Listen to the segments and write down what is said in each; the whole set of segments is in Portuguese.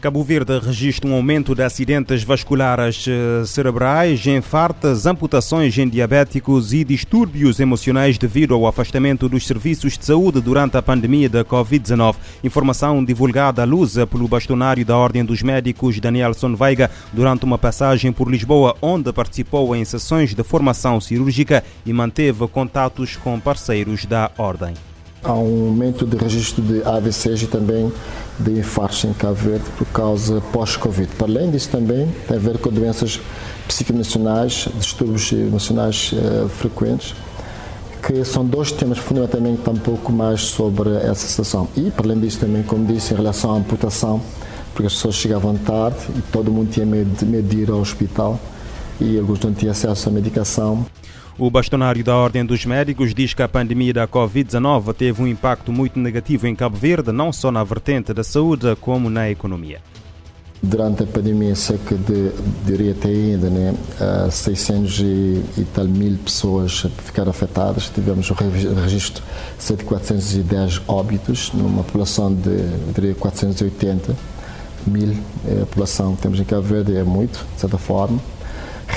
Cabo Verde registra um aumento de acidentes vasculares eh, cerebrais, infartos, amputações em diabéticos e distúrbios emocionais devido ao afastamento dos serviços de saúde durante a pandemia da Covid-19. Informação divulgada à luz pelo bastonário da Ordem dos Médicos, Danielson Veiga, durante uma passagem por Lisboa, onde participou em sessões de formação cirúrgica e manteve contatos com parceiros da Ordem. Há um aumento de registro de AVCs e também de infartos em Cabo Verde por causa pós-Covid. Para além disso também tem a ver com doenças psicoemocionais, distúrbios emocionais uh, frequentes, que são dois temas fundamentalmente um pouco mais sobre essa situação. E, para além disso, também, como disse, em relação à amputação, porque as pessoas chegavam tarde e todo mundo tinha medo de ir ao hospital e alguns não tinham acesso à medicação. O bastonário da Ordem dos Médicos diz que a pandemia da Covid-19 teve um impacto muito negativo em Cabo Verde, não só na vertente da saúde, como na economia. Durante a pandemia, cerca de, diria até ainda, né, 600 e, e tal mil pessoas ficaram afetadas. Tivemos o registro de 410 óbitos, numa população de, diria, 480 mil. A população que temos em Cabo Verde é muito, de certa forma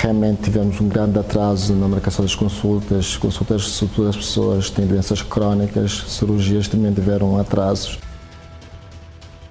realmente tivemos um grande atraso na marcação das consultas, consultas sobretudo as pessoas que têm doenças crónicas, cirurgias também tiveram atrasos.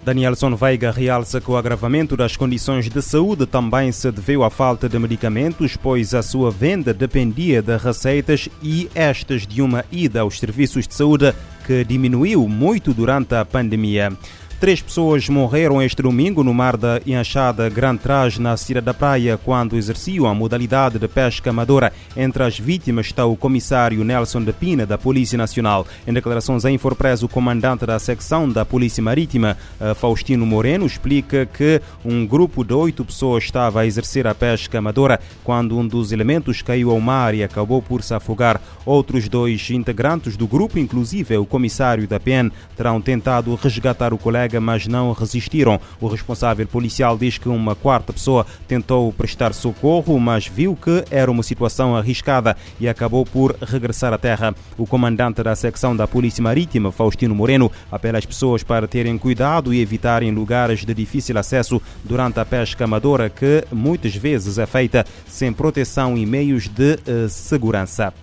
Danielson Veiga realça que o agravamento das condições de saúde também se deveu à falta de medicamentos, pois a sua venda dependia de receitas e estas de uma ida aos serviços de saúde que diminuiu muito durante a pandemia. Três pessoas morreram este domingo no mar da Enxada Grand Trás, na Cira da Praia, quando exerciam a modalidade de pesca amadora. Entre as vítimas está o comissário Nelson de Pina, da Polícia Nacional. Em declarações à Infopress, o comandante da secção da Polícia Marítima, eh, Faustino Moreno, explica que um grupo de oito pessoas estava a exercer a pesca amadora quando um dos elementos caiu ao mar e acabou por se afogar. Outros dois integrantes do grupo, inclusive o comissário da PN, terão tentado resgatar o colega mas não resistiram. O responsável policial diz que uma quarta pessoa tentou prestar socorro, mas viu que era uma situação arriscada e acabou por regressar à terra. O comandante da secção da Polícia Marítima, Faustino Moreno, apela às pessoas para terem cuidado e evitarem lugares de difícil acesso durante a pesca amadora, que muitas vezes é feita sem proteção e meios de uh, segurança.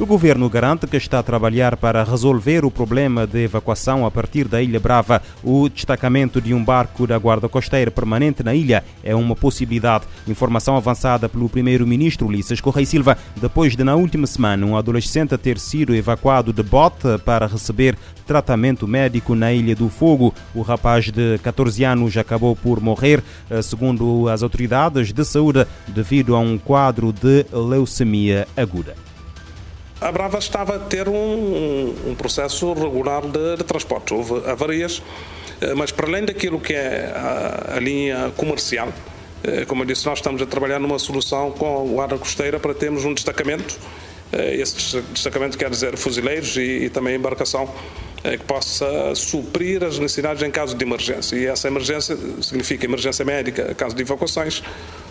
O governo garante que está a trabalhar para resolver o problema de evacuação a partir da Ilha Brava. O destacamento de um barco da Guarda Costeira permanente na ilha é uma possibilidade. Informação avançada pelo primeiro-ministro Ulisses Correia Silva, depois de, na última semana, um adolescente ter sido evacuado de bote para receber tratamento médico na Ilha do Fogo. O rapaz de 14 anos acabou por morrer, eh, segundo as autoridades de saúde, devido a um quadro de leucemia aguda a Brava estava a ter um, um processo regular de, de transporte. Houve avarias, eh, mas para além daquilo que é a, a linha comercial, eh, como eu disse, nós estamos a trabalhar numa solução com a Guarda Costeira para termos um destacamento. Eh, esse destacamento quer dizer fuzileiros e, e também embarcação que possa suprir as necessidades em caso de emergência. E essa emergência significa emergência médica, caso de evacuações,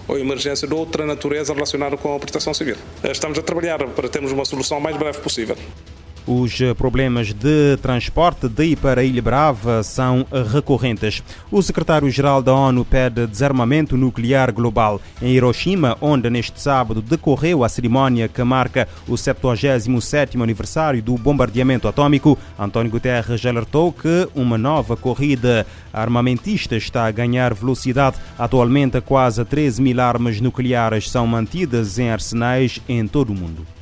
ou emergência de outra natureza relacionada com a proteção civil. Estamos a trabalhar para termos uma solução o mais breve possível. Os problemas de transporte de e para Ilha Brava são recorrentes. O secretário-geral da ONU pede desarmamento nuclear global. Em Hiroshima, onde neste sábado decorreu a cerimónia que marca o 77º aniversário do bombardeamento atômico, António Guterres alertou que uma nova corrida armamentista está a ganhar velocidade. Atualmente, quase 13 mil armas nucleares são mantidas em arsenais em todo o mundo.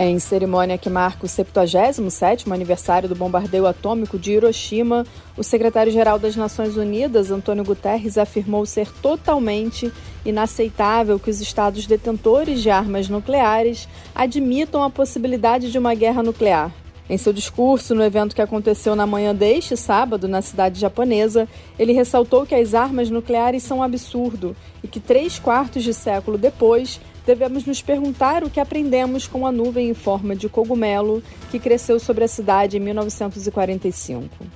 Em cerimônia que marca o 77º aniversário do bombardeio atômico de Hiroshima, o secretário-geral das Nações Unidas, Antônio Guterres, afirmou ser totalmente inaceitável que os estados detentores de armas nucleares admitam a possibilidade de uma guerra nuclear. Em seu discurso no evento que aconteceu na manhã deste sábado na cidade japonesa, ele ressaltou que as armas nucleares são um absurdo e que três quartos de século depois devemos nos perguntar o que aprendemos com a nuvem em forma de cogumelo que cresceu sobre a cidade em 1945.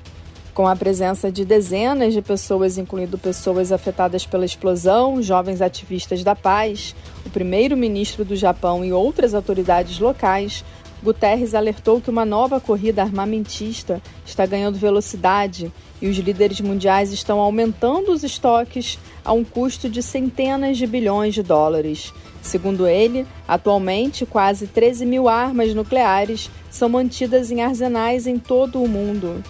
Com a presença de dezenas de pessoas, incluindo pessoas afetadas pela explosão, jovens ativistas da paz, o primeiro-ministro do Japão e outras autoridades locais, Guterres alertou que uma nova corrida armamentista está ganhando velocidade e os líderes mundiais estão aumentando os estoques a um custo de centenas de bilhões de dólares. Segundo ele, atualmente quase 13 mil armas nucleares são mantidas em arsenais em todo o mundo.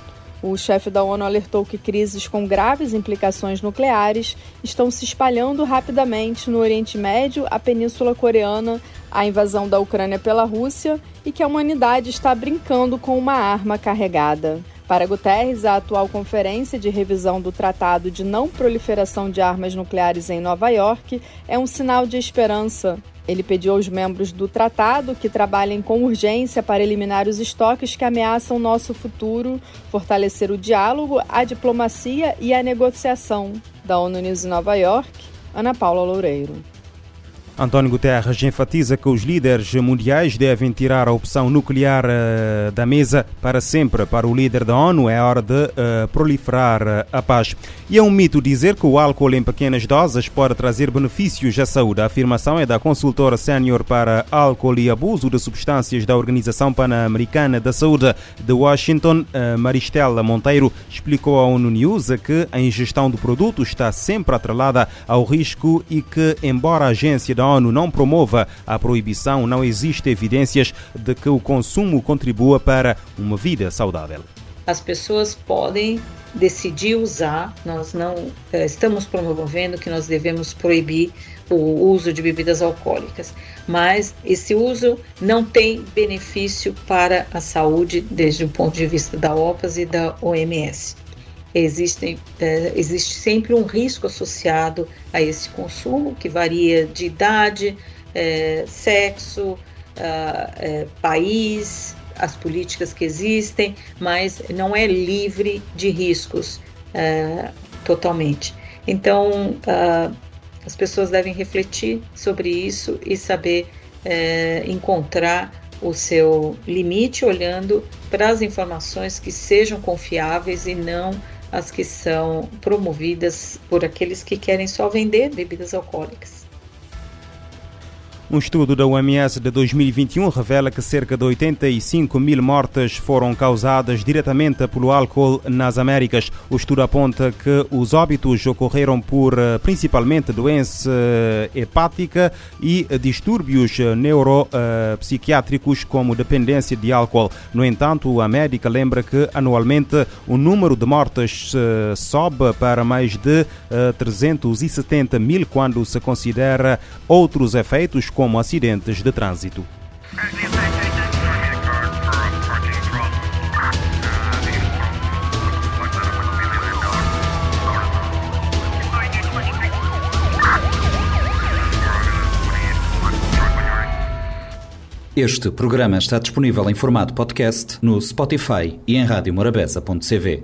O chefe da ONU alertou que crises com graves implicações nucleares estão se espalhando rapidamente no Oriente Médio, a Península Coreana, a invasão da Ucrânia pela Rússia e que a humanidade está brincando com uma arma carregada. Para Guterres, a atual conferência de revisão do Tratado de Não Proliferação de Armas Nucleares em Nova York é um sinal de esperança. Ele pediu aos membros do tratado que trabalhem com urgência para eliminar os estoques que ameaçam nosso futuro, fortalecer o diálogo, a diplomacia e a negociação. Da ONU News em Nova York, Ana Paula Loureiro. António Guterres enfatiza que os líderes mundiais devem tirar a opção nuclear uh, da mesa para sempre. Para o líder da ONU, é hora de uh, proliferar uh, a paz. E é um mito dizer que o álcool em pequenas doses pode trazer benefícios à saúde. A afirmação é da consultora sénior para álcool e abuso de substâncias da Organização Pan-Americana da Saúde de Washington, Maristela Monteiro, explicou à ONU News que a ingestão do produto está sempre atrelada ao risco e que, embora a agência da ONU não promova a proibição, não existe evidências de que o consumo contribua para uma vida saudável. As pessoas podem decidir usar, nós não eh, estamos promovendo que nós devemos proibir o uso de bebidas alcoólicas, mas esse uso não tem benefício para a saúde desde o ponto de vista da OPAS e da OMS. Existem, é, existe sempre um risco associado a esse consumo, que varia de idade, é, sexo, é, país, as políticas que existem, mas não é livre de riscos totalmente. Então, as pessoas devem refletir sobre isso e saber encontrar o seu limite olhando para as informações que sejam confiáveis e não as que são promovidas por aqueles que querem só vender bebidas alcoólicas. Um estudo da OMS de 2021 revela que cerca de 85 mil mortes foram causadas diretamente pelo álcool nas Américas. O estudo aponta que os óbitos ocorreram por eh, principalmente doença eh, hepática e distúrbios neuropsiquiátricos como dependência de álcool. No entanto, a médica lembra que anualmente o número de mortes eh, sobe para mais de 370 mil quando se considera outros efeitos como como acidentes de trânsito. Este programa está disponível em formato podcast no Spotify e em radiomorabeza.cv.